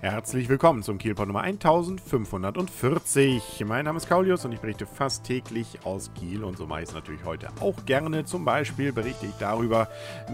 Herzlich willkommen zum Kielpot Nummer 1540. Mein Name ist Kaulius und ich berichte fast täglich aus Kiel und so mache ich es natürlich heute auch gerne. Zum Beispiel berichte ich darüber,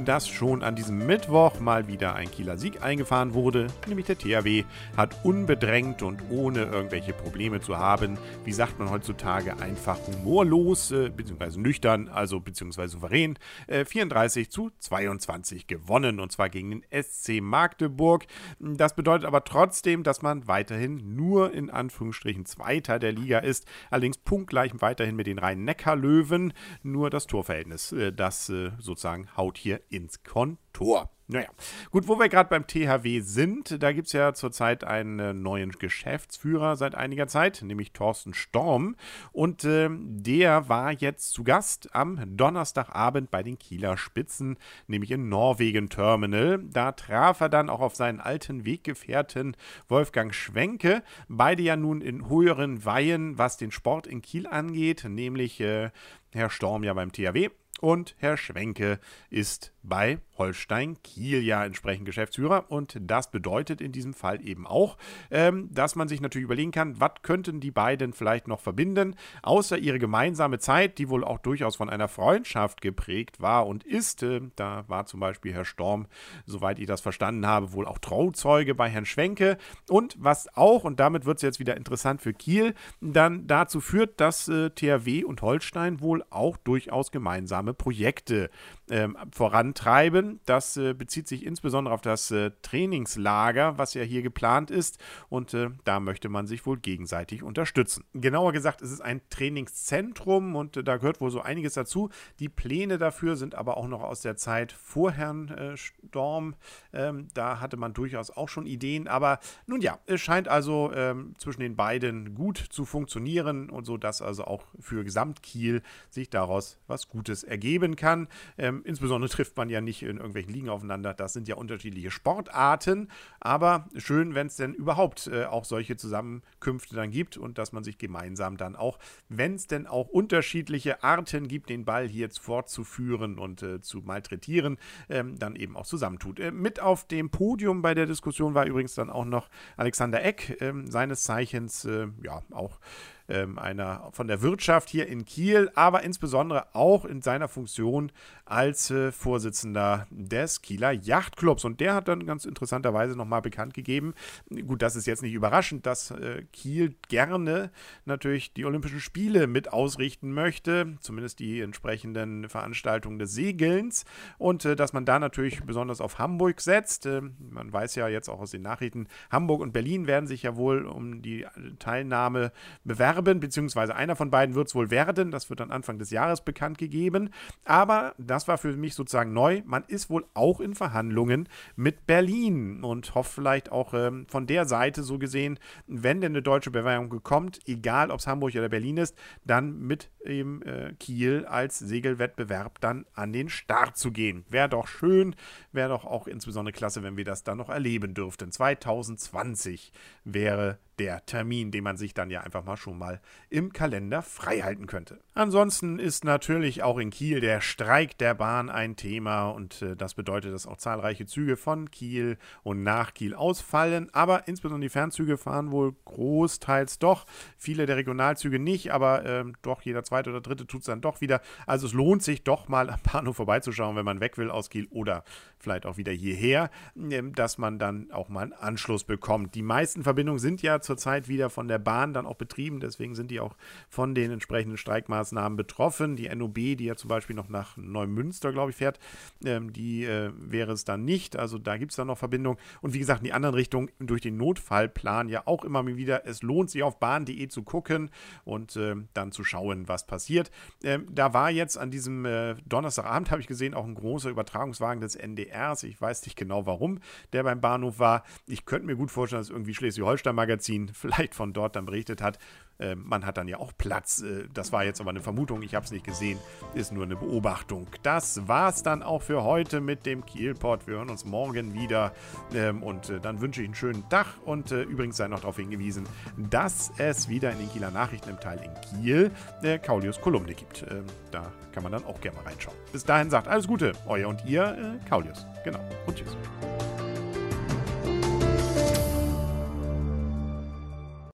dass schon an diesem Mittwoch mal wieder ein Kieler Sieg eingefahren wurde, nämlich der THW hat unbedrängt und ohne irgendwelche Probleme zu haben, wie sagt man heutzutage, einfach humorlos, äh, beziehungsweise nüchtern, also beziehungsweise souverän, äh, 34 zu 22 gewonnen und zwar gegen den SC Magdeburg. Das bedeutet aber trotzdem, trotzdem, dass man weiterhin nur in Anführungsstrichen Zweiter der Liga ist. Allerdings punktgleich weiterhin mit den Rhein-Neckar-Löwen. Nur das Torverhältnis, äh, das äh, sozusagen haut hier ins Kontor. Naja, gut, wo wir gerade beim THW sind, da gibt es ja zurzeit einen neuen Geschäftsführer seit einiger Zeit, nämlich Thorsten Storm. Und äh, der war jetzt zu Gast am Donnerstagabend bei den Kieler Spitzen, nämlich im Norwegen Terminal. Da traf er dann auch auf seinen alten Weggefährten Wolfgang Schwenke, beide ja nun in höheren Weihen, was den Sport in Kiel angeht, nämlich äh, Herr Storm ja beim THW und Herr Schwenke ist bei Holstein Kiel ja entsprechend Geschäftsführer. Und das bedeutet in diesem Fall eben auch, ähm, dass man sich natürlich überlegen kann, was könnten die beiden vielleicht noch verbinden, außer ihre gemeinsame Zeit, die wohl auch durchaus von einer Freundschaft geprägt war und ist. Äh, da war zum Beispiel Herr Storm, soweit ich das verstanden habe, wohl auch Trauzeuge bei Herrn Schwenke. Und was auch, und damit wird es jetzt wieder interessant für Kiel, dann dazu führt, dass äh, THW und Holstein wohl auch durchaus gemeinsame Projekte ähm, vorantreiben. Das äh, bezieht sich insbesondere auf das äh, Trainingslager, was ja hier geplant ist. Und äh, da möchte man sich wohl gegenseitig unterstützen. Genauer gesagt, es ist ein Trainingszentrum und äh, da gehört wohl so einiges dazu. Die Pläne dafür sind aber auch noch aus der Zeit vor Herrn äh, Storm. Ähm, da hatte man durchaus auch schon Ideen. Aber nun ja, es scheint also ähm, zwischen den beiden gut zu funktionieren und so, dass also auch für Gesamtkiel sich daraus was Gutes ergeben kann. Ähm, insbesondere trifft man ja nicht in irgendwelchen Ligen aufeinander. Das sind ja unterschiedliche Sportarten. Aber schön, wenn es denn überhaupt äh, auch solche Zusammenkünfte dann gibt und dass man sich gemeinsam dann auch, wenn es denn auch unterschiedliche Arten gibt, den Ball hier fortzuführen und äh, zu malträtieren, ähm, dann eben auch zusammentut. Äh, mit auf dem Podium bei der Diskussion war übrigens dann auch noch Alexander Eck, ähm, seines Zeichens äh, ja auch ähm, einer von der Wirtschaft hier in Kiel, aber insbesondere auch in seiner Funktion als äh, Vorsitzender des Kieler Yachtclubs. Und der hat dann ganz interessanterweise nochmal bekannt gegeben, gut, das ist jetzt nicht überraschend, dass äh, Kiel gerne natürlich die Olympischen Spiele mit ausrichten möchte, zumindest die entsprechenden Veranstaltungen des Segelns und äh, dass man da natürlich besonders auf Hamburg setzt. Man weiß ja jetzt auch aus den Nachrichten, Hamburg und Berlin werden sich ja wohl um die Teilnahme bewerben werben, beziehungsweise einer von beiden wird es wohl werden. Das wird dann Anfang des Jahres bekannt gegeben. Aber das war für mich sozusagen neu. Man ist wohl auch in Verhandlungen mit Berlin und hofft vielleicht auch ähm, von der Seite so gesehen, wenn denn eine deutsche Bewerbung kommt, egal ob es Hamburg oder Berlin ist, dann mit eben äh, Kiel als Segelwettbewerb dann an den Start zu gehen. Wäre doch schön, wäre doch auch insbesondere klasse, wenn wir das dann noch erleben dürften. 2020 wäre der Termin, den man sich dann ja einfach mal schon mal im Kalender freihalten könnte. Ansonsten ist natürlich auch in Kiel der Streik der Bahn ein Thema und äh, das bedeutet, dass auch zahlreiche Züge von Kiel und nach Kiel ausfallen, aber insbesondere die Fernzüge fahren wohl großteils doch, viele der Regionalzüge nicht, aber äh, doch jeder zweite oder dritte tut es dann doch wieder. Also es lohnt sich doch mal am Bahnhof vorbeizuschauen, wenn man weg will aus Kiel oder vielleicht auch wieder hierher, äh, dass man dann auch mal einen Anschluss bekommt. Die meisten Verbindungen sind ja zurzeit wieder von der Bahn dann auch betrieben. Deswegen sind die auch von den entsprechenden Streikmaßnahmen betroffen. Die NOB, die ja zum Beispiel noch nach Neumünster, glaube ich, fährt, ähm, die äh, wäre es dann nicht. Also da gibt es dann noch Verbindungen. Und wie gesagt, in die anderen Richtungen durch den Notfallplan ja auch immer wieder. Es lohnt sich auf bahn.de zu gucken und äh, dann zu schauen, was passiert. Ähm, da war jetzt an diesem äh, Donnerstagabend, habe ich gesehen, auch ein großer Übertragungswagen des NDRs. Ich weiß nicht genau warum der beim Bahnhof war. Ich könnte mir gut vorstellen, dass irgendwie Schleswig-Holstein-Magazin Magazin vielleicht von dort dann berichtet hat. Äh, man hat dann ja auch Platz. Äh, das war jetzt aber eine Vermutung, ich habe es nicht gesehen, ist nur eine Beobachtung. Das war es dann auch für heute mit dem Kielpot. Wir hören uns morgen wieder ähm, und äh, dann wünsche ich einen schönen Tag und äh, übrigens sei noch darauf hingewiesen, dass es wieder in den Kieler Nachrichten im Teil in Kiel äh, Kaulius Kolumne gibt. Ähm, da kann man dann auch gerne mal reinschauen. Bis dahin sagt alles Gute, euer und ihr, äh, Kaulius. Genau. Und tschüss.